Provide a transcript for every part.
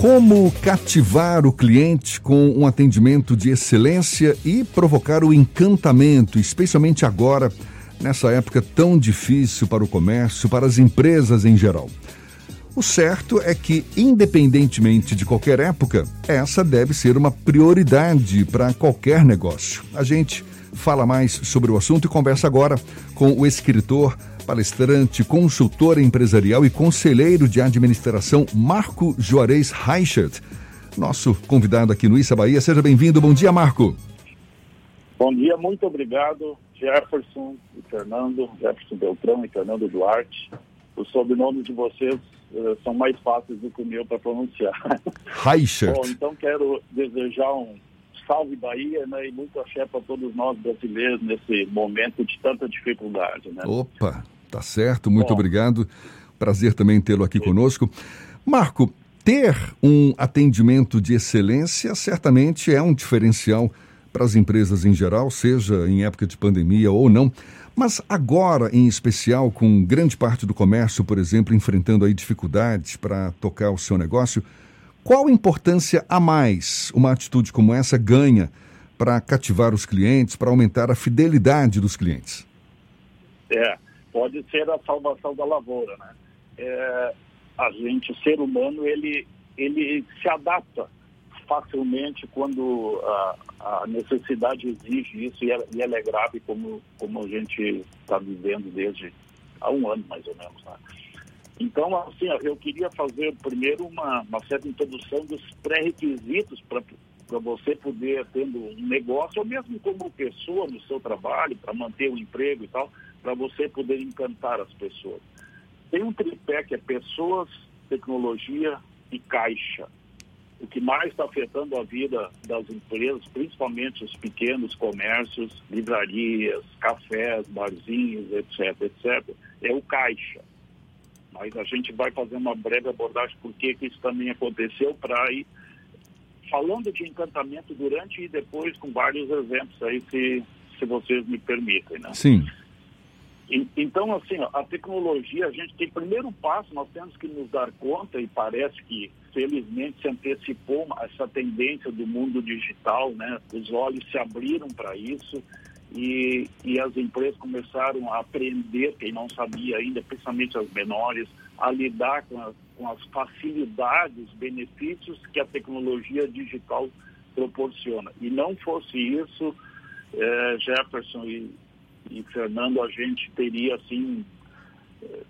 Como cativar o cliente com um atendimento de excelência e provocar o encantamento, especialmente agora, nessa época tão difícil para o comércio, para as empresas em geral? O certo é que, independentemente de qualquer época, essa deve ser uma prioridade para qualquer negócio. A gente fala mais sobre o assunto e conversa agora com o escritor, palestrante, consultor empresarial e conselheiro de administração Marco Juarez Reichert. Nosso convidado aqui no Issa Bahia. Seja bem-vindo. Bom dia, Marco. Bom dia, muito obrigado, Jefferson e Fernando, Jefferson Beltrão e Fernando Duarte. Os sobrenomes de vocês uh, são mais fáceis do que o meu para pronunciar. Reichert. Bom, então quero desejar um salve Bahia né, e muito axé para todos nós brasileiros nesse momento de tanta dificuldade. Né? Opa, tá certo, muito Bom, obrigado. Prazer também tê-lo aqui sim. conosco. Marco, ter um atendimento de excelência certamente é um diferencial para as empresas em geral, seja em época de pandemia ou não. Mas agora, em especial, com grande parte do comércio, por exemplo, enfrentando aí dificuldades para tocar o seu negócio, qual importância a mais uma atitude como essa ganha para cativar os clientes, para aumentar a fidelidade dos clientes? É, pode ser a salvação da lavoura, né? É, a gente, o ser humano, ele, ele se adapta facilmente quando a, a necessidade exige isso e, é, e ela é grave como, como a gente está vivendo desde há um ano, mais ou menos. Né? Então, assim, eu queria fazer primeiro uma, uma certa introdução dos pré-requisitos para você poder, tendo um negócio, ou mesmo como pessoa no seu trabalho, para manter o emprego e tal, para você poder encantar as pessoas. Tem um tripé que é pessoas, tecnologia e caixa. O que mais está afetando a vida das empresas, principalmente os pequenos comércios, livrarias, cafés, barzinhos, etc., etc., é o caixa mas a gente vai fazer uma breve abordagem por que isso também aconteceu para ir falando de encantamento durante e depois com vários exemplos aí, se, se vocês me permitem, né? Sim. E, então, assim, a tecnologia, a gente tem primeiro passo, nós temos que nos dar conta, e parece que, felizmente, se antecipou essa tendência do mundo digital, né? Os olhos se abriram para isso, e, e as empresas começaram a aprender, quem não sabia ainda, principalmente as menores, a lidar com, a, com as facilidades, benefícios que a tecnologia digital proporciona. E não fosse isso, é, Jefferson e, e Fernando, a gente teria assim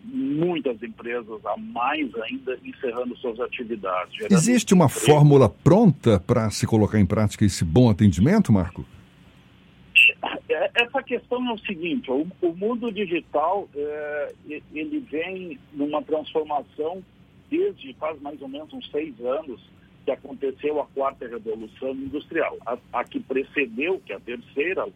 muitas empresas a mais ainda encerrando suas atividades. Existe uma fórmula pronta para se colocar em prática esse bom atendimento, Marco? É, essa questão é o seguinte, o, o mundo digital, é, ele vem numa transformação desde faz mais ou menos uns seis anos que aconteceu a quarta revolução industrial. A, a que precedeu, que é a terceira,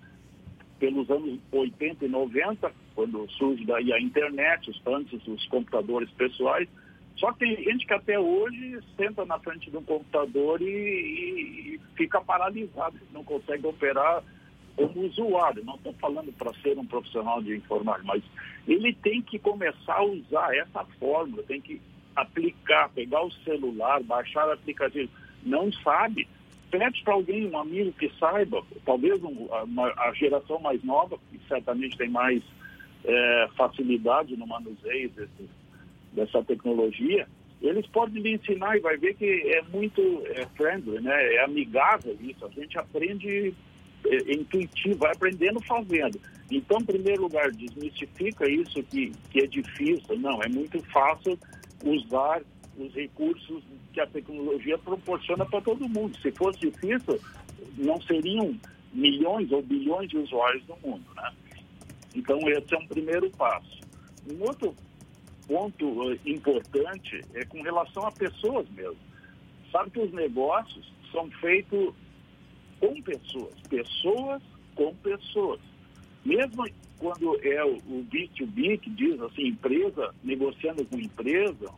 pelos anos 80 e 90, quando surge daí a internet, os, antes os computadores pessoais, só que tem gente que até hoje senta na frente de um computador e, e, e fica paralisado, não consegue operar como usuário, não estou falando para ser um profissional de informática, mas ele tem que começar a usar essa fórmula, tem que aplicar, pegar o celular, baixar o aplicativo. Não sabe? Pede para alguém, um amigo que saiba, talvez um, a, geração mais nova, que certamente tem mais é, facilidade no manuseio desse, dessa tecnologia, eles podem lhe ensinar e vai ver que é muito é, friendly, né? é amigável isso. A gente aprende é, é, intuitivo, vai aprendendo fazendo. Então, em primeiro lugar, desmistifica isso que, que é difícil. Não, é muito fácil usar os recursos que a tecnologia proporciona para todo mundo. Se fosse difícil, não seriam milhões ou bilhões de usuários no mundo, né? Então, esse é um primeiro passo. Um outro ponto uh, importante é com relação a pessoas mesmo. Sabe que os negócios são feitos com pessoas, pessoas com pessoas. Mesmo quando é o, B2B, que diz assim, empresa negociando com empresa,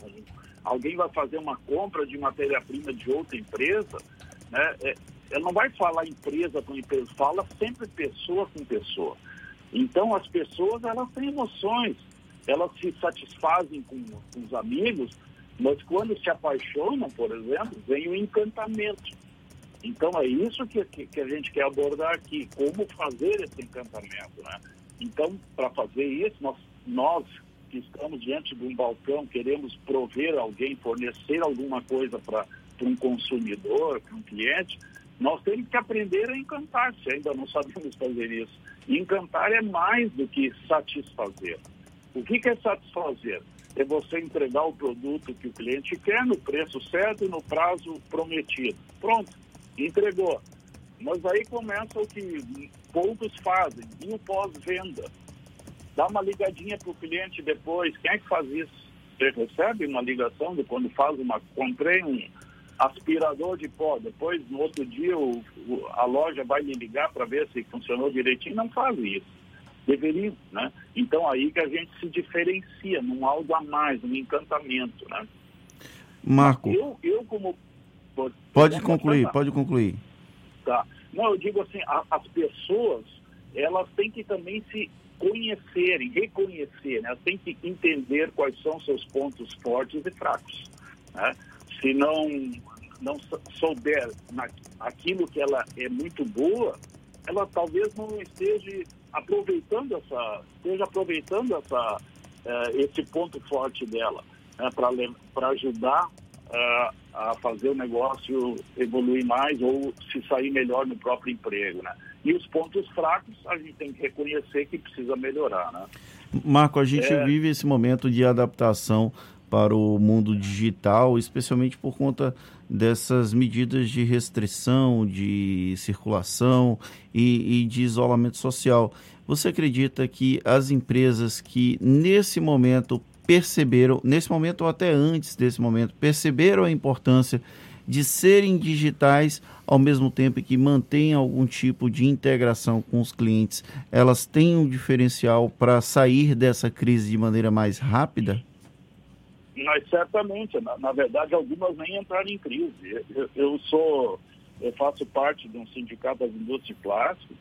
alguém vai fazer uma compra de matéria-prima de outra empresa, né, é, ela não vai falar empresa com empresa, fala sempre pessoa com pessoa. Então, as pessoas, elas têm emoções, elas se satisfazem com, com os amigos, Mas quando se apaixonam, por exemplo, vem o encantamento. Então é isso que, que, que a gente quer abordar aqui, como fazer esse encantamento. Né? Então, para fazer isso, nós, nós que estamos diante de um balcão, queremos prover alguém, fornecer alguma coisa para um consumidor, para um cliente, nós temos que aprender a encantar, se ainda não sabemos fazer isso. Encantar é mais do que satisfazer. O que, que é satisfazer? É você entregar o produto que o cliente quer no preço certo e no prazo prometido. Pronto, entregou. Mas aí começa o que poucos fazem, e o pós-venda. Dá uma ligadinha para o cliente depois. Quem é que faz isso? Você recebe uma ligação de quando faz uma. Comprei um aspirador de pó. Depois, no outro dia, o, o, a loja vai lhe ligar para ver se funcionou direitinho. Não faz isso. Deveriam, né? Então, aí que a gente se diferencia num algo a mais, um encantamento, né? Marco. Eu, eu como. Pode concluir, pode concluir. Tá. Não, eu digo assim, a, as pessoas, elas têm que também se conhecerem, reconhecer, né? elas têm que entender quais são seus pontos fortes e fracos. Né? Se não, não souber na, aquilo que ela é muito boa, ela talvez não esteja aproveitando essa, esteja aproveitando essa, uh, esse ponto forte dela, né? para ajudar uh, a fazer o negócio evoluir mais ou se sair melhor no próprio emprego, né? E os pontos fracos a gente tem que reconhecer que precisa melhorar, né? Marco, a gente é... vive esse momento de adaptação para o mundo digital, especialmente por conta dessas medidas de restrição, de circulação e, e, de isolamento social. Você acredita que as empresas que nesse momento perceberam, nesse momento ou até antes desse momento, perceberam a importância de serem digitais ao mesmo tempo que mantêm algum tipo de integração com os clientes, elas têm um diferencial para sair dessa crise de maneira mais rápida? Mas certamente, na, na verdade, algumas nem entraram em crise. Eu, eu, sou, eu faço parte de um sindicato das indústrias plásticas.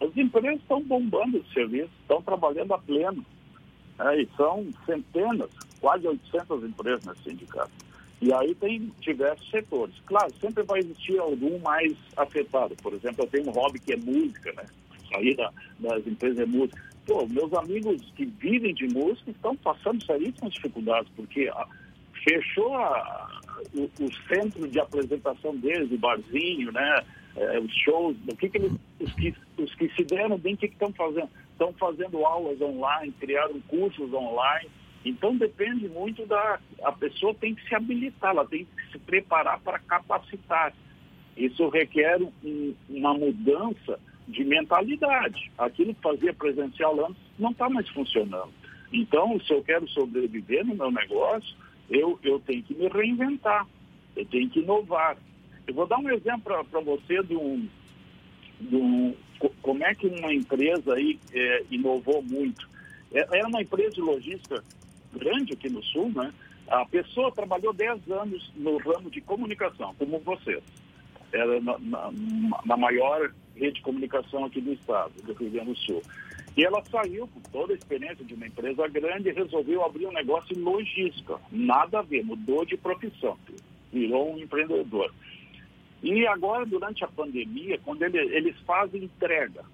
As empresas estão bombando de serviço, estão trabalhando a pleno. É, e são centenas, quase 800 empresas nesse sindicato. E aí tem diversos setores. Claro, sempre vai existir algum mais afetado. Por exemplo, eu tenho um hobby que é música, né? Sair da, das empresas é música. Pô, meus amigos que vivem de música estão passando seríssimas dificuldades, porque a, fechou a, o, o, centro de apresentação deles, o barzinho, né? É, os shows, o que, que eles, os que, os que se deram bem, o que estão fazendo? Estão fazendo aulas online, criaram cursos online. Então depende muito da. A pessoa tem que se habilitar, ela tem que se preparar para capacitar. Isso requer um, uma mudança de mentalidade. Aquilo que fazia presencial antes não está mais funcionando. Então, se eu quero sobreviver no meu negócio, eu, eu tenho que me reinventar, eu tenho que inovar. Eu vou dar um exemplo para você de um, do, como é que uma empresa aí é, inovou muito. É, é uma empresa de logística grande aqui no Sul, né? A pessoa trabalhou 10 anos no ramo de comunicação, como vocês. Era na, na, na maior rede de comunicação aqui do estado, do Rio Grande do Sul. E ela saiu com toda a experiência de uma empresa grande e resolveu abrir um negócio em logística. Nada a ver, mudou de profissão, virou um empreendedor. E agora, durante a pandemia, quando ele, eles fazem entrega,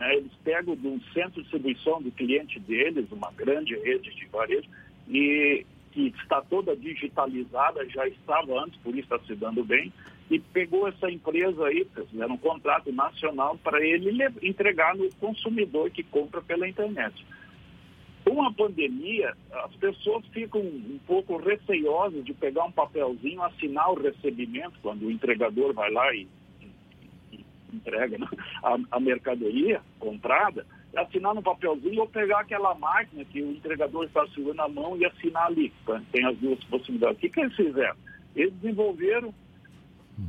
né, eles pegam do centro de distribuição do cliente deles, uma grande rede de varejo, e que está toda digitalizada, já estava antes, por isso está se dando bem, e pegou essa empresa aí, fizeram um contrato nacional para ele entregar no consumidor que compra pela internet. Com a pandemia, as pessoas ficam um pouco receiosas de pegar um papelzinho, assinar o recebimento, quando o entregador vai lá e, e entrega né, a, a, mercadoria comprada, assinar no papelzinho ou pegar aquela máquina que o entregador está segurando na mão e assinar ali. Tem as duas possibilidades. O que, que eles fizeram? Eles desenvolveram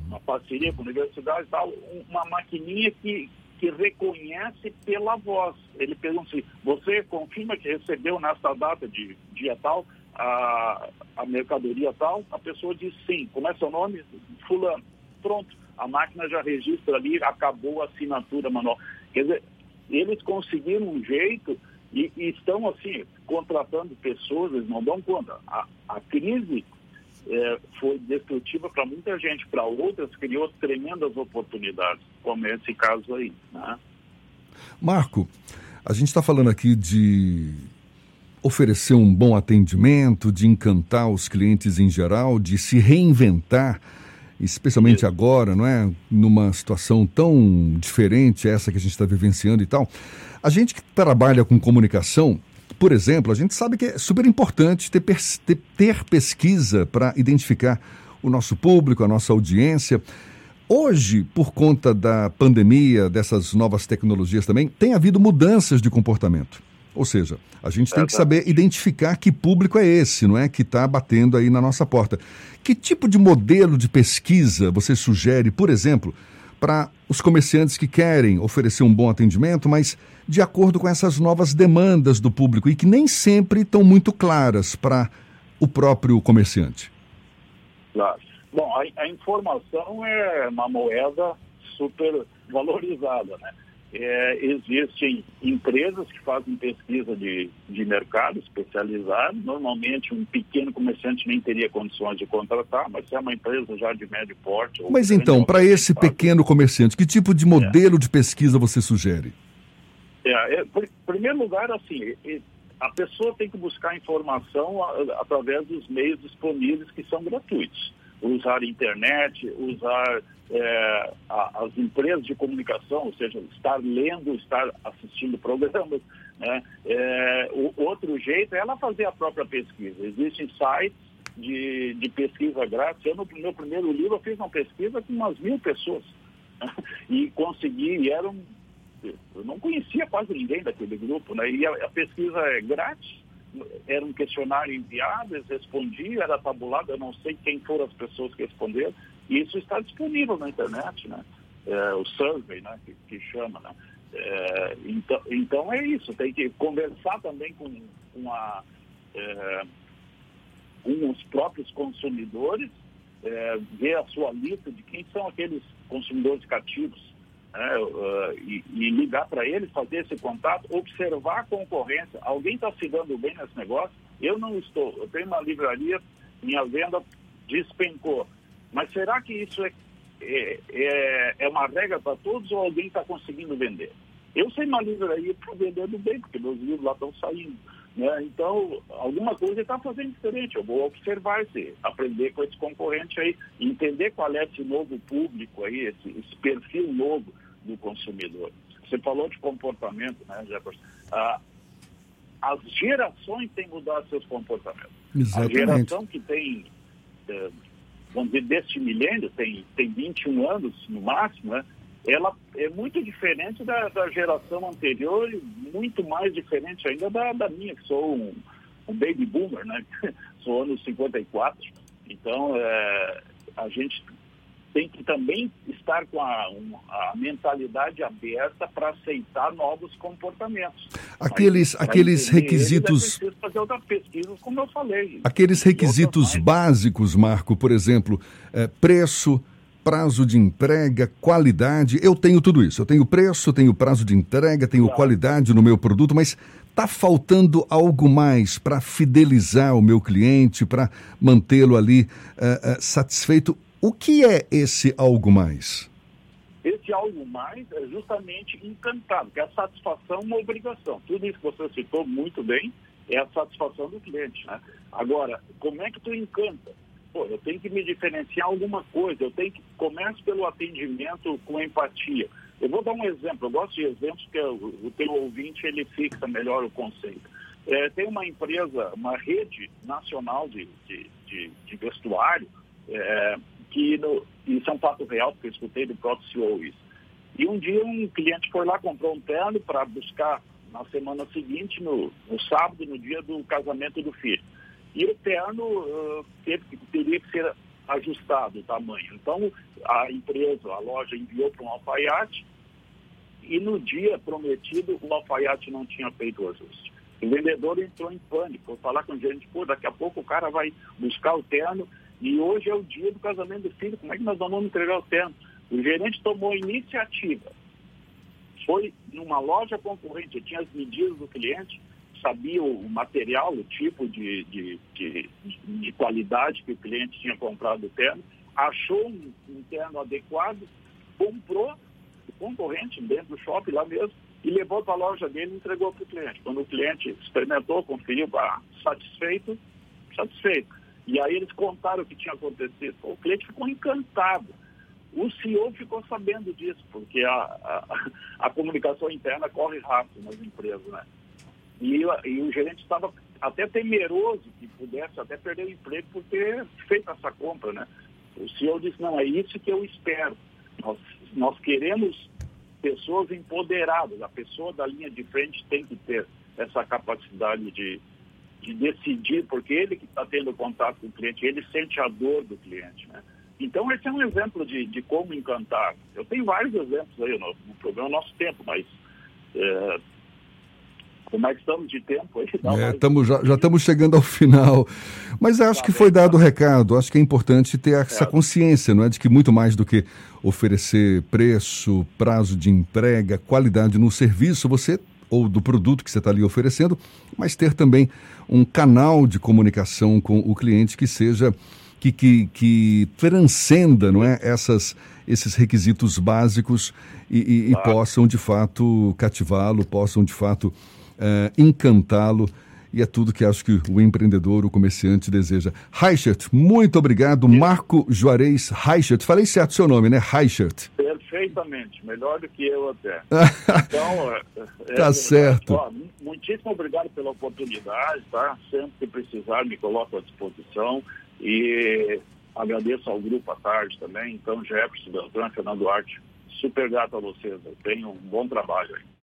uma parceria com a universidade e tal, uma maquininha que, que reconhece pela voz. Ele pergunta assim, você confirma que recebeu nessa data de dia tal a, a mercadoria tal? A pessoa diz sim. Como é seu nome? Fulano. Pronto. A máquina já registra ali, acabou a assinatura manual. Quer dizer, eles conseguiram um jeito e, e estão, assim, contratando pessoas, eles não dão conta. A, a crise é, foi destrutiva para muita gente, para outras criou tremendas oportunidades, como esse caso aí. Né? Marco, a gente está falando aqui de oferecer um bom atendimento, de encantar os clientes em geral, de se reinventar, especialmente agora, não é? Numa situação tão diferente essa que a gente está vivenciando e tal. A gente que trabalha com comunicação, por exemplo, a gente sabe que é super importante ter, ter, ter pesquisa para identificar o nosso público, a nossa audiência. Hoje, por conta da pandemia, dessas novas tecnologias também, tem havido mudanças de comportamento. Ou seja, a gente tem que saber identificar que público é esse, não é? Que está batendo aí na nossa porta. Que tipo de modelo de pesquisa você sugere, por exemplo, para os comerciantes que querem oferecer um bom atendimento, mas de acordo com essas novas demandas do público e que nem sempre estão muito claras para o próprio comerciante? Claro. Bom, a, a informação é uma moeda super valorizada, né? É, existem empresas que fazem pesquisa de, de mercado especializado. Normalmente, um pequeno comerciante nem teria condições de contratar, mas se é uma empresa já de médio porte. Mas então, para esse pequeno comerciante, que tipo de modelo é. de pesquisa você sugere? É, é, por, em primeiro lugar, assim, a pessoa tem que buscar informação através dos meios disponíveis que são gratuitos usar internet, usar é, a, as empresas de comunicação, ou seja, estar lendo, estar assistindo programas. Né? É, o outro jeito é ela fazer a própria pesquisa. Existem sites de, de pesquisa grátis. Eu, no meu primeiro livro, eu fiz uma pesquisa com umas mil pessoas. Né? E consegui, e eram. Eu não conhecia quase ninguém daquele grupo, né? E a, a pesquisa é grátis era um questionário enviado, eles respondiam, era tabulado, eu não sei quem foram as pessoas que responderam, e isso está disponível na internet, né? É, o survey, né, que, que chama, né? É, então, então é isso, tem que conversar também com, com, a, é, com os próprios consumidores, é, ver a sua lista de quem são aqueles consumidores cativos né, uh, e, e, ligar para ele, fazer esse contato, observar a concorrência. Alguém está se dando bem nesse negócio? Eu não estou. Eu tenho uma livraria, minha venda despencou. Mas será que isso é, é, é, é uma regra para todos ou alguém está conseguindo vender? Eu sei uma livraria que está vendendo bem, porque meus livros lá estão saindo. Né? Então, alguma coisa está fazendo diferente. Eu vou observar esse, aprender com esse concorrente aí, entender qual é esse novo público aí, esse, esse perfil novo do consumidor. Você falou de comportamento, né, Jefferson? Ah, as gerações têm mudado seus comportamentos. Exatamente. A geração que tem, eh, vamos dizer, deste milênio, tem, tem 21 anos no máximo, né? Ela é muito diferente da, da, geração anterior e muito mais diferente ainda da, da minha, que sou um, um, baby boomer, né? sou anos 54. Então, é, a gente tem que também estar com a, a mentalidade aberta para aceitar novos comportamentos. Aqueles, Mas, aqueles requisitos. Eles, é fazer outras pesquisas, como eu falei. Aqueles requisitos básicos, Marco, por exemplo, é, preço prazo de entrega, qualidade. Eu tenho tudo isso. Eu tenho preço, tenho prazo de entrega, tenho claro. qualidade no meu produto, mas está faltando algo mais para fidelizar o meu cliente, para mantê-lo ali uh, uh, satisfeito. O que é esse algo mais? Esse algo mais é justamente encantado, que é a satisfação uma obrigação. Tudo isso que você citou muito bem é a satisfação do cliente. Né? Agora, como é que tu encanta? Pô, eu tenho que me diferenciar alguma coisa, eu tenho que começar pelo atendimento com empatia. Eu vou dar um exemplo, eu gosto de exemplos porque o, teu ouvinte ele fixa melhor o conceito. É, tem uma empresa, uma rede nacional de, de, de, de vestuário, é, que no, é um fato real, porque eu escutei do próprio CEO isso. E um dia um cliente foi lá, comprou um terno para buscar na semana seguinte, no, no sábado, no dia do casamento do filho. E o terno uh, teria que ser ajustado o tamanho. Então, a empresa, a loja enviou para um alfaiate e no dia prometido o alfaiate não tinha feito o ajuste. O vendedor entrou em pânico, foi falar com a gente, pô, daqui a pouco o cara vai buscar o terno e hoje é o dia do casamento do filho, como é que nós vamos entregar o terno? O gerente tomou iniciativa, foi numa loja concorrente, tinha as medidas do cliente, sabia o material, o tipo de, de, de, de qualidade que o cliente tinha comprado o terno, achou um, um terno adequado, comprou o concorrente dentro do shopping lá mesmo e levou para a loja dele e entregou para o cliente. Quando o cliente experimentou, conferiu, ah, satisfeito, satisfeito. E aí eles contaram o que tinha acontecido. O cliente ficou encantado. O CEO ficou sabendo disso, porque a, a, a comunicação interna corre rápido nas empresas, né? E, e, o gerente estava até temeroso que pudesse até perder o emprego por ter feito essa compra, né? O CEO disse, não, é isso que eu espero. Nós, nós queremos pessoas empoderadas. A pessoa da linha de frente tem que ter essa capacidade de, de decidir, porque ele que está tendo contato com o cliente, ele sente a dor do cliente, né? Então, esse é um exemplo de, de como encantar. Eu tenho vários exemplos aí no, no programa Nosso Tempo, mas é, como é que estamos de tempo aí? É, tamo, já, já estamos chegando ao final. Mas acho tá que foi dado o recado. Acho que é importante ter essa é. consciência, não é? De que muito mais do que oferecer preço, prazo de entrega, qualidade no serviço, você ou do produto que você está ali oferecendo, mas ter também um canal de comunicação com o cliente que seja que, que, que transcenda não é, essas, esses requisitos básicos e, e, e possam de fato cativá-lo, possam de fato uh, encantá-lo. E é tudo que acho que o empreendedor, o comerciante deseja. Reichert, muito obrigado. Marco Juarez Reichert. Falei certo o seu nome, né? Reichert. Perfeitamente. Melhor do que eu até. então, é, tá é, certo. Ó, muitíssimo obrigado pela oportunidade, tá? Sempre que precisar, me coloco à disposição. E agradeço ao grupo à tarde também. Então, Jefferson, Beltrán, Fernando Duarte, super grato a vocês. Tenham um bom trabalho aí.